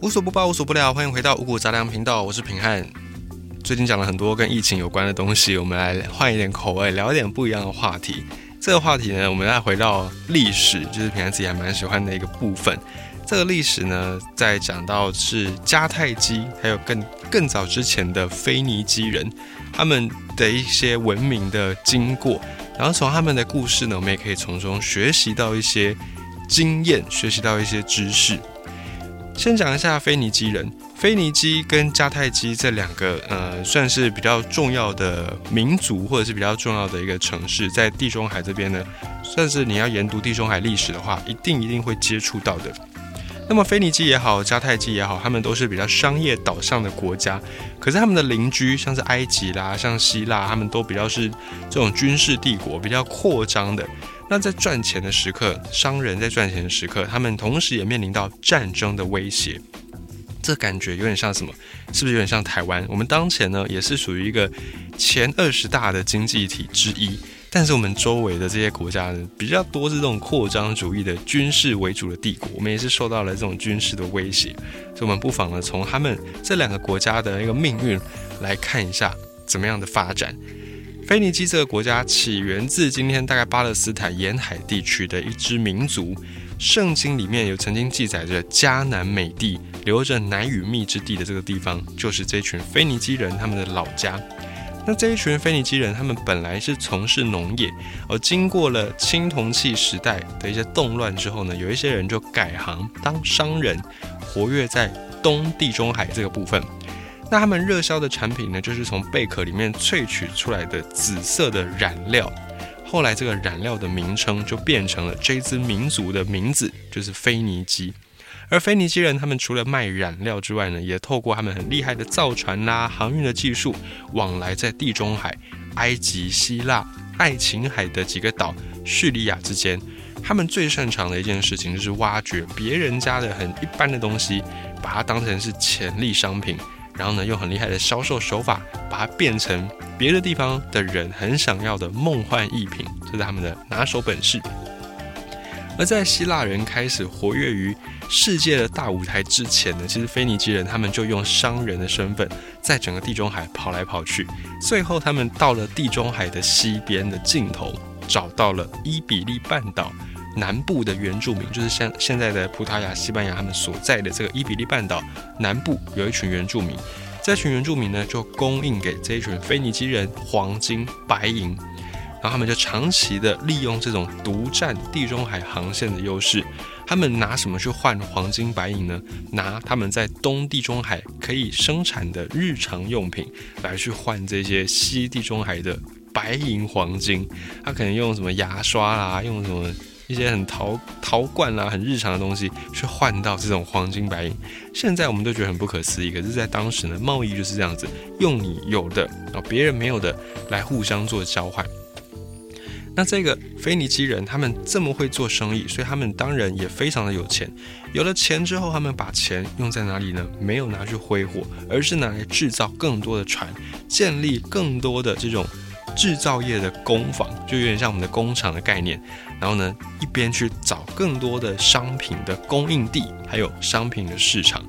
无所不包，无所不聊，欢迎回到五谷杂粮频道，我是平汉。最近讲了很多跟疫情有关的东西，我们来换一点口味，聊一点不一样的话题。这个话题呢，我们再回到历史，就是平汉自己还蛮喜欢的一个部分。这个历史呢，在讲到是迦太基，还有更更早之前的腓尼基人，他们的一些文明的经过，然后从他们的故事呢，我们也可以从中学习到一些经验，学习到一些知识。先讲一下腓尼基人，腓尼基跟迦太基这两个呃，算是比较重要的民族，或者是比较重要的一个城市，在地中海这边呢，算是你要研读地中海历史的话，一定一定会接触到的。那么腓尼基也好，迦太基也好，他们都是比较商业导向的国家，可是他们的邻居像是埃及啦，像希腊，他们都比较是这种军事帝国，比较扩张的。那在赚钱的时刻，商人在赚钱的时刻，他们同时也面临到战争的威胁。这感觉有点像什么？是不是有点像台湾？我们当前呢，也是属于一个前二十大的经济体之一，但是我们周围的这些国家呢，比较多是这种扩张主义的军事为主的帝国，我们也是受到了这种军事的威胁。所以，我们不妨呢，从他们这两个国家的一个命运来看一下怎么样的发展。腓尼基这个国家起源自今天大概巴勒斯坦沿海地区的一支民族，圣经里面有曾经记载着迦南美地留着奶与蜜之地的这个地方，就是这群腓尼基人他们的老家。那这一群腓尼基人，他们本来是从事农业，而经过了青铜器时代的一些动乱之后呢，有一些人就改行当商人，活跃在东地中海这个部分。那他们热销的产品呢，就是从贝壳里面萃取出来的紫色的染料。后来这个染料的名称就变成了这支民族的名字，就是腓尼基。而腓尼基人他们除了卖染料之外呢，也透过他们很厉害的造船啦、航运的技术，往来在地中海、埃及、希腊、爱琴海的几个岛、叙利亚之间。他们最擅长的一件事情就是挖掘别人家的很一般的东西，把它当成是潜力商品。然后呢，用很厉害的销售手法，把它变成别的地方的人很想要的梦幻逸品，这是他们的拿手本事。而在希腊人开始活跃于世界的大舞台之前呢，其实腓尼基人他们就用商人的身份，在整个地中海跑来跑去，最后他们到了地中海的西边的尽头，找到了伊比利半岛。南部的原住民就是像现在的葡萄牙、西班牙他们所在的这个伊比利半岛南部有一群原住民，这群原住民呢就供应给这一群腓尼基人黄金、白银，然后他们就长期的利用这种独占地中海航线的优势，他们拿什么去换黄金、白银呢？拿他们在东地中海可以生产的日常用品来去换这些西地中海的白银、黄金，他可能用什么牙刷啦，用什么？一些很陶陶罐啦，很日常的东西，去换到这种黄金白银，现在我们都觉得很不可思议。可是，在当时呢，贸易就是这样子，用你有的啊，别人没有的来互相做交换。那这个腓尼基人他们这么会做生意，所以他们当然也非常的有钱。有了钱之后，他们把钱用在哪里呢？没有拿去挥霍，而是拿来制造更多的船，建立更多的这种。制造业的工坊就有点像我们的工厂的概念，然后呢，一边去找更多的商品的供应地，还有商品的市场。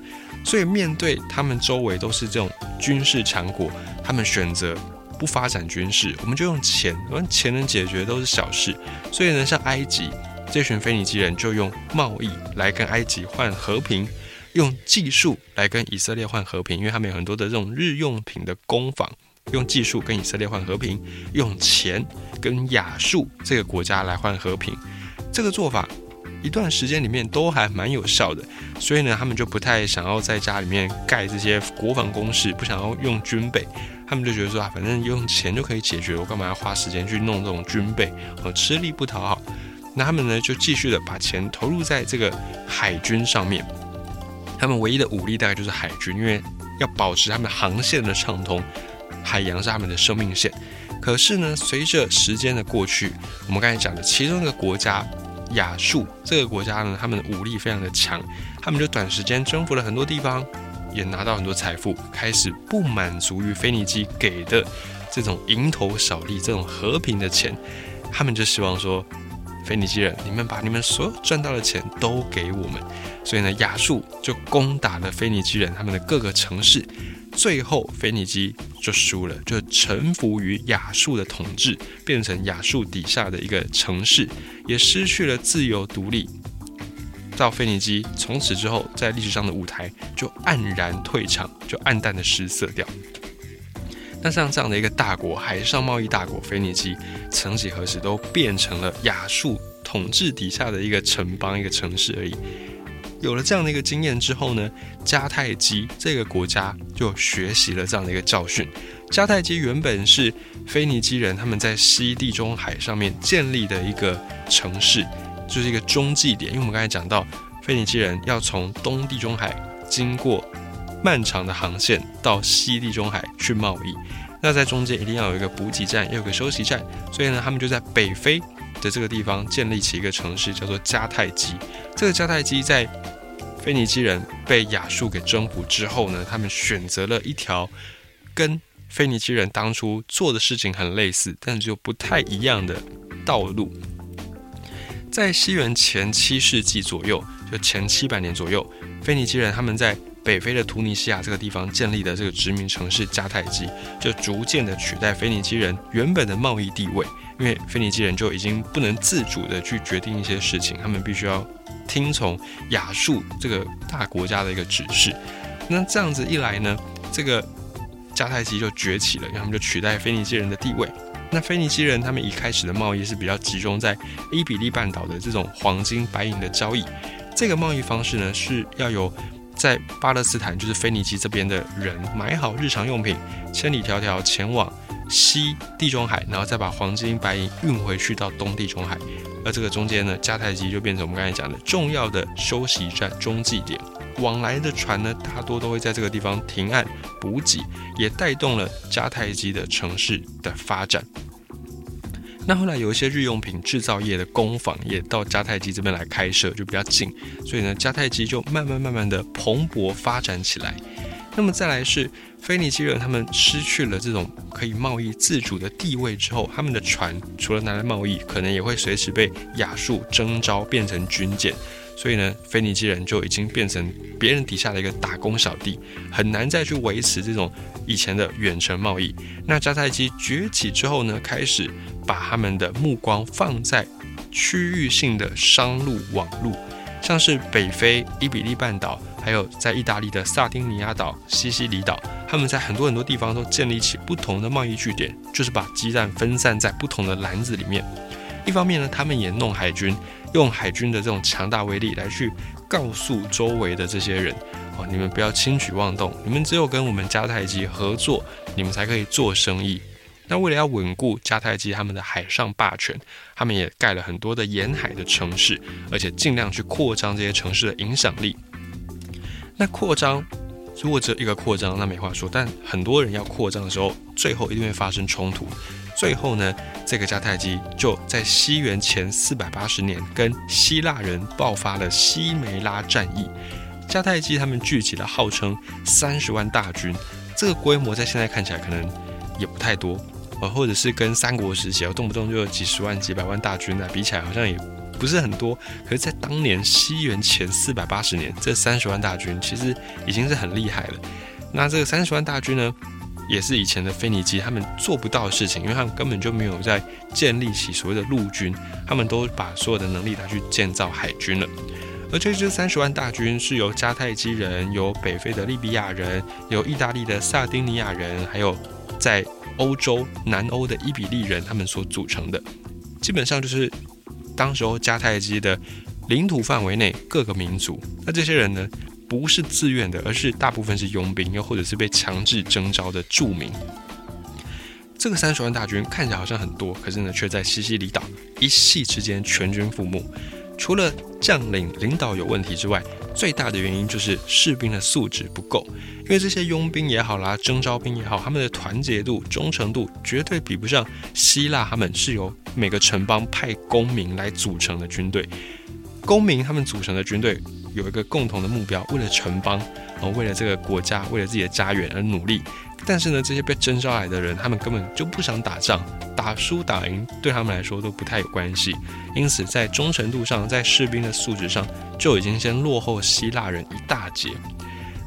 所以面对他们周围都是这种军事强国，他们选择不发展军事，我们就用钱，用钱能解决都是小事。所以呢，像埃及这群腓尼基人就用贸易来跟埃及换和平，用技术来跟以色列换和平，因为他们有很多的这种日用品的工坊。用技术跟以色列换和平，用钱跟亚述这个国家来换和平，这个做法一段时间里面都还蛮有效的。所以呢，他们就不太想要在家里面盖这些国防工事，不想要用军备。他们就觉得说啊，反正用钱就可以解决，我干嘛要花时间去弄这种军备？我，吃力不讨好。那他们呢，就继续的把钱投入在这个海军上面。他们唯一的武力大概就是海军，因为要保持他们航线的畅通。海洋是他们的生命线，可是呢，随着时间的过去，我们刚才讲的其中一个国家亚述这个国家呢，他们的武力非常的强，他们就短时间征服了很多地方，也拿到很多财富，开始不满足于腓尼基给的这种蝇头小利、这种和平的钱，他们就希望说，腓尼基人，你们把你们所有赚到的钱都给我们。所以呢，亚述就攻打了腓尼基人他们的各个城市，最后腓尼基就输了，就臣服于亚述的统治，变成亚述底下的一个城市，也失去了自由独立。到腓尼基从此之后，在历史上的舞台就黯然退场，就黯淡的失色掉。那像这样的一个大国，海上贸易大国腓尼基，曾几何时都变成了亚述统治底下的一个城邦、一个城市而已。有了这样的一个经验之后呢，迦太基这个国家就学习了这样的一个教训。迦太基原本是腓尼基人他们在西地中海上面建立的一个城市。就是一个中继点，因为我们刚才讲到，腓尼基人要从东地中海经过漫长的航线到西地中海去贸易，那在中间一定要有一个补给站，要有个休息站，所以呢，他们就在北非的这个地方建立起一个城市，叫做迦太基。这个迦太基在腓尼基人被亚述给征服之后呢，他们选择了一条跟腓尼基人当初做的事情很类似，但是又不太一样的道路。在西元前七世纪左右，就前七百年左右，腓尼基人他们在北非的突尼西亚这个地方建立的这个殖民城市迦太基，就逐渐的取代腓尼基人原本的贸易地位。因为腓尼基人就已经不能自主的去决定一些事情，他们必须要听从亚述这个大国家的一个指示。那这样子一来呢，这个迦太基就崛起了，因为他们就取代腓尼基人的地位。那腓尼基人他们一开始的贸易是比较集中在伊比利半岛的这种黄金白银的交易，这个贸易方式呢是要有在巴勒斯坦就是腓尼基这边的人买好日常用品，千里迢迢前往西地中海，然后再把黄金白银运回去到东地中海，而这个中间呢，迦太基就变成我们刚才讲的重要的休息站、中继点。往来的船呢，大多都会在这个地方停岸补给，也带动了迦太基的城市的发展。那后来有一些日用品制造业的工坊也到迦太基这边来开设，就比较近，所以呢，迦太基就慢慢慢慢的蓬勃发展起来。那么再来是腓尼基人，他们失去了这种可以贸易自主的地位之后，他们的船除了拿来贸易，可能也会随时被亚述征召变成军舰。所以呢，腓尼基人就已经变成别人底下的一个打工小弟，很难再去维持这种以前的远程贸易。那迦太基崛起之后呢，开始把他们的目光放在区域性的商路网路，像是北非伊比利半岛，还有在意大利的萨丁尼亚岛、西西里岛，他们在很多很多地方都建立起不同的贸易据点，就是把鸡蛋分散在不同的篮子里面。一方面呢，他们也弄海军。用海军的这种强大威力来去告诉周围的这些人，哦，你们不要轻举妄动，你们只有跟我们迦太基合作，你们才可以做生意。那为了要稳固迦太基他们的海上霸权，他们也盖了很多的沿海的城市，而且尽量去扩张这些城市的影响力。那扩张，如果只有一个扩张，那没话说。但很多人要扩张的时候，最后一定会发生冲突。最后呢，这个迦太基就在西元前四百八十年跟希腊人爆发了西梅拉战役。迦太基他们聚集了号称三十万大军，这个规模在现在看起来可能也不太多，呃，或者是跟三国时期啊动不动就有几十万、几百万大军啊，比起来好像也不是很多。可是，在当年西元前四百八十年，这三十万大军其实已经是很厉害了。那这个三十万大军呢？也是以前的腓尼基他们做不到的事情，因为他们根本就没有在建立起所谓的陆军，他们都把所有的能力拿去建造海军了。而这支三十万大军是由迦太基人、由北非的利比亚人、由意大利的萨丁尼亚人，还有在欧洲南欧的伊比利人他们所组成的。基本上就是当时候迦太基的领土范围内各个民族。那这些人呢？不是自愿的，而是大部分是佣兵，又或者是被强制征召的著名。这个三十万大军看起来好像很多，可是呢，却在西西里岛一夕之间全军覆没。除了将领领导有问题之外，最大的原因就是士兵的素质不够。因为这些佣兵也好啦，征召兵也好，他们的团结度、忠诚度绝对比不上希腊。他们是由每个城邦派公民来组成的军队，公民他们组成的军队。有一个共同的目标，为了城邦，然后为了这个国家，为了自己的家园而努力。但是呢，这些被征召来的人，他们根本就不想打仗，打输打赢对他们来说都不太有关系。因此，在忠诚度上，在士兵的素质上，就已经先落后希腊人一大截。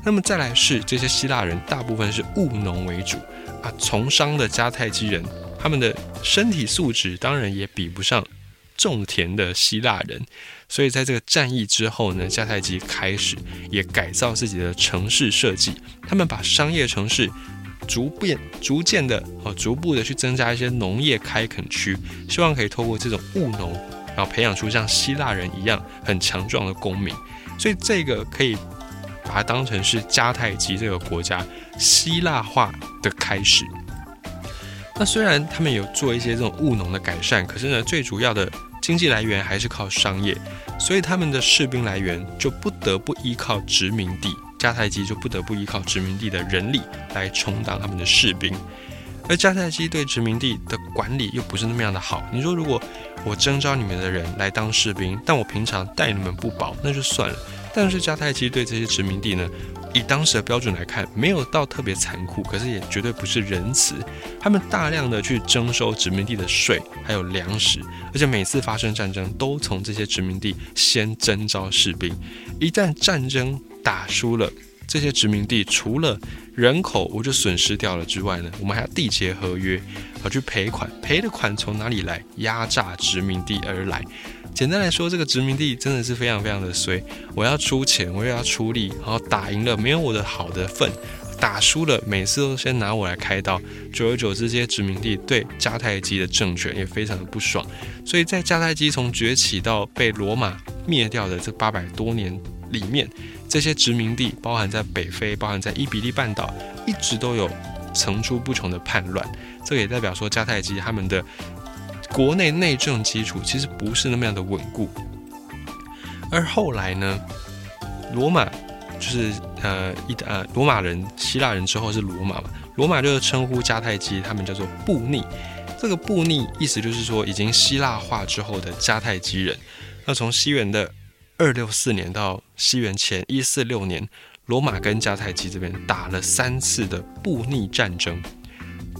那么再来是这些希腊人，大部分是务农为主啊，从商的迦太基人，他们的身体素质当然也比不上种田的希腊人。所以在这个战役之后呢，迦太基开始也改造自己的城市设计，他们把商业城市。逐变、逐渐的哦，逐步的去增加一些农业开垦区，希望可以透过这种务农，然后培养出像希腊人一样很强壮的公民。所以这个可以把它当成是迦太基这个国家希腊化的开始。那虽然他们有做一些这种务农的改善，可是呢，最主要的经济来源还是靠商业，所以他们的士兵来源就不得不依靠殖民地。迦太基就不得不依靠殖民地的人力来充当他们的士兵，而迦太基对殖民地的管理又不是那么样的好。你说，如果我征召你们的人来当士兵，但我平常待你们不薄，那就算了。但是迦太基对这些殖民地呢，以当时的标准来看，没有到特别残酷，可是也绝对不是仁慈。他们大量的去征收殖民地的税，还有粮食，而且每次发生战争，都从这些殖民地先征召士兵。一旦战争，打输了这些殖民地，除了人口我就损失掉了之外呢，我们还要缔结合约，好去赔款。赔的款从哪里来？压榨殖民地而来。简单来说，这个殖民地真的是非常非常的衰。我要出钱，我又要出力，然后打赢了没有我的好的份，打输了每次都先拿我来开刀。久而久之，这些殖民地对迦太基的政权也非常的不爽。所以在迦太基从崛起到被罗马灭掉的这八百多年里面。这些殖民地包含在北非，包含在伊比利半岛，一直都有层出不穷的叛乱。这也代表说，迦太基他们的国内内政基础其实不是那么样的稳固。而后来呢，罗马就是呃一呃罗马人、希腊人之后是罗马嘛，罗马就是称呼迦太基，他们叫做布匿。这个布匿意思就是说，已经希腊化之后的迦太基人。那从西元的二六四年到西元前一四六年，罗马跟迦太基这边打了三次的布匿战争。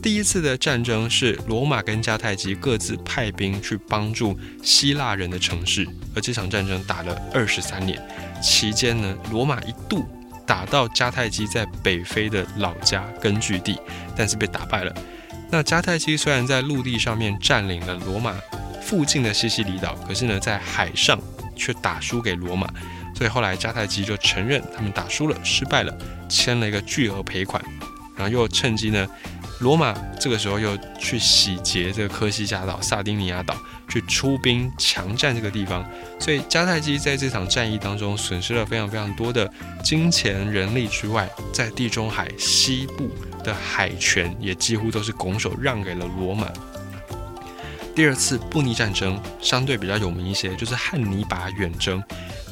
第一次的战争是罗马跟迦太基各自派兵去帮助希腊人的城市，而这场战争打了二十三年。期间呢，罗马一度打到迦太基在北非的老家根据地，但是被打败了。那迦太基虽然在陆地上面占领了罗马附近的西西里岛，可是呢，在海上。却打输给罗马，所以后来迦太基就承认他们打输了，失败了，签了一个巨额赔款，然后又趁机呢，罗马这个时候又去洗劫这个科西嘉岛、萨丁尼亚岛，去出兵强占这个地方，所以迦太基在这场战役当中损失了非常非常多的金钱、人力之外，在地中海西部的海权也几乎都是拱手让给了罗马。第二次布匿战争相对比较有名一些，就是汉尼拔远征。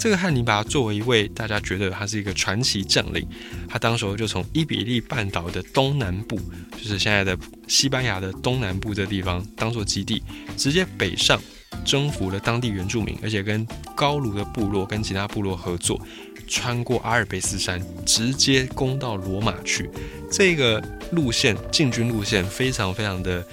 这个汉尼拔作为一位大家觉得他是一个传奇将领，他当时候就从伊比利半岛的东南部，就是现在的西班牙的东南部这地方当做基地，直接北上征服了当地原住民，而且跟高卢的部落跟其他部落合作，穿过阿尔卑斯山，直接攻到罗马去。这个路线进军路线非常非常的。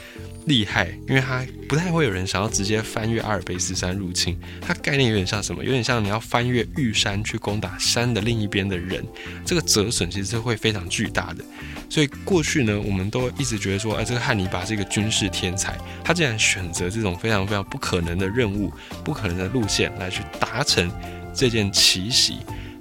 厉害，因为他不太会有人想要直接翻越阿尔卑斯山入侵。它概念有点像什么？有点像你要翻越玉山去攻打山的另一边的人，这个折损其实是会非常巨大的。所以过去呢，我们都一直觉得说，哎，这个汉尼拔是一个军事天才，他竟然选择这种非常非常不可能的任务、不可能的路线来去达成这件奇袭。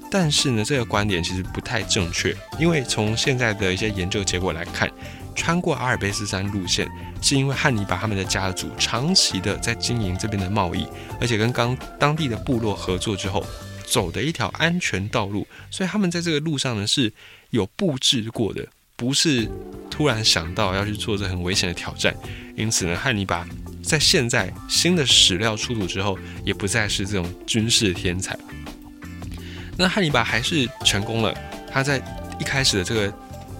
但是呢，这个观点其实不太正确，因为从现在的一些研究结果来看。穿过阿尔卑斯山路线，是因为汉尼拔他们的家族长期的在经营这边的贸易，而且跟刚当地的部落合作之后，走的一条安全道路，所以他们在这个路上呢是有布置过的，不是突然想到要去做这很危险的挑战。因此呢，汉尼拔在现在新的史料出土之后，也不再是这种军事天才。那汉尼拔还是成功了，他在一开始的这个。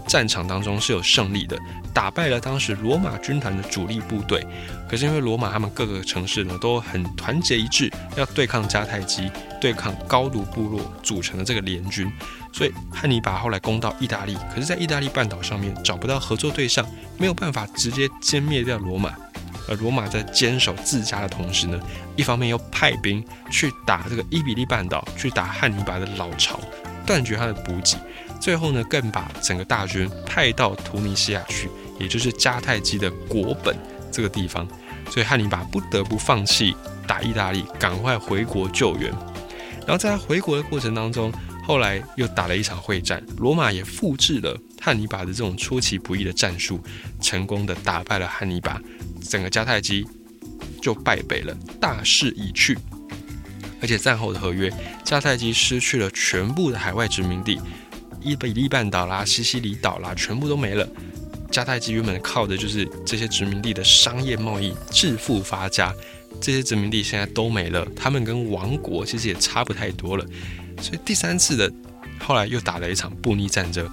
战场当中是有胜利的，打败了当时罗马军团的主力部队。可是因为罗马他们各个城市呢都很团结一致，要对抗迦太基、对抗高卢部落组成的这个联军，所以汉尼拔后来攻到意大利，可是，在意大利半岛上面找不到合作对象，没有办法直接歼灭掉罗马。而罗马在坚守自家的同时呢，一方面又派兵去打这个伊比利半岛，去打汉尼拔的老巢，断绝他的补给。最后呢，更把整个大军派到图尼西亚去，也就是迦太基的国本。这个地方，所以汉尼拔不得不放弃打意大利，赶快回国救援。然后在他回国的过程当中，后来又打了一场会战，罗马也复制了汉尼拔的这种出其不意的战术，成功的打败了汉尼拔，整个迦太基就败北了，大势已去。而且战后的合约，迦太基失去了全部的海外殖民地，伊比利半岛啦、西西里岛啦，全部都没了。迦太基原本靠的就是这些殖民地的商业贸易致富发家，这些殖民地现在都没了，他们跟亡国其实也差不太多了。所以第三次的后来又打了一场布匿战争。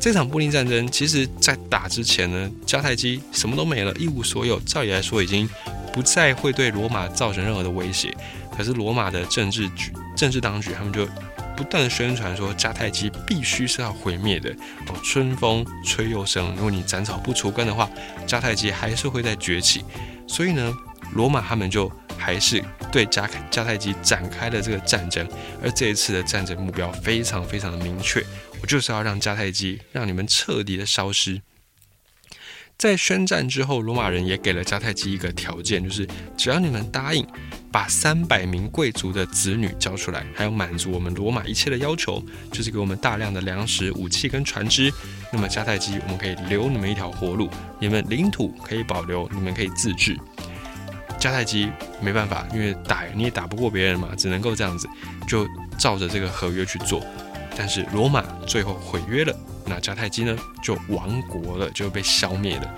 这场布匿战争其实在打之前呢，迦太基什么都没了，一无所有，照理来说已经不再会对罗马造成任何的威胁。可是罗马的政治局、政治当局他们就。不断的宣传说迦太基必须是要毁灭的哦，春风吹又生，如果你斩草不除根的话，迦太基还是会再崛起。所以呢，罗马他们就还是对迦迦太基展开了这个战争，而这一次的战争目标非常非常的明确，我就是要让迦太基让你们彻底的消失。在宣战之后，罗马人也给了迦太基一个条件，就是只要你们答应把三百名贵族的子女交出来，还有满足我们罗马一切的要求，就是给我们大量的粮食、武器跟船只，那么迦太基我们可以留你们一条活路，你们领土可以保留，你们可以自治。迦太基没办法，因为打你也打不过别人嘛，只能够这样子，就照着这个合约去做。但是罗马最后毁约了。那迦太基呢就亡国了，就被消灭了。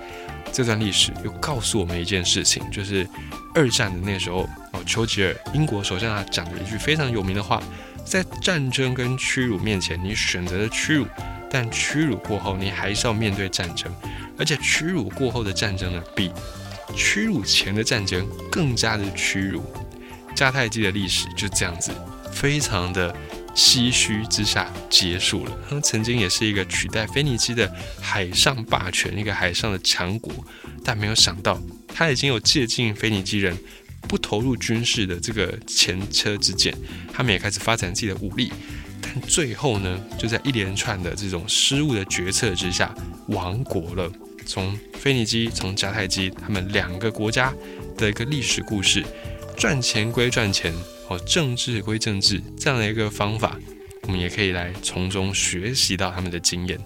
这段历史又告诉我们一件事情，就是二战的那时候哦，丘吉尔英国首相他讲了一句非常有名的话：在战争跟屈辱面前，你选择了屈辱，但屈辱过后，你还是要面对战争。而且屈辱过后的战争呢，比屈辱前的战争更加的屈辱。迦太基的历史就这样子，非常的。唏嘘之下结束了。他们曾经也是一个取代腓尼基的海上霸权，一个海上的强国，但没有想到他已经有借鉴腓尼基人不投入军事的这个前车之鉴，他们也开始发展自己的武力，但最后呢，就在一连串的这种失误的决策之下亡国了。从腓尼基，从迦太基，他们两个国家的一个历史故事，赚钱归赚钱。哦，政治归政治，这样的一个方法，我们也可以来从中学习到他们的经验。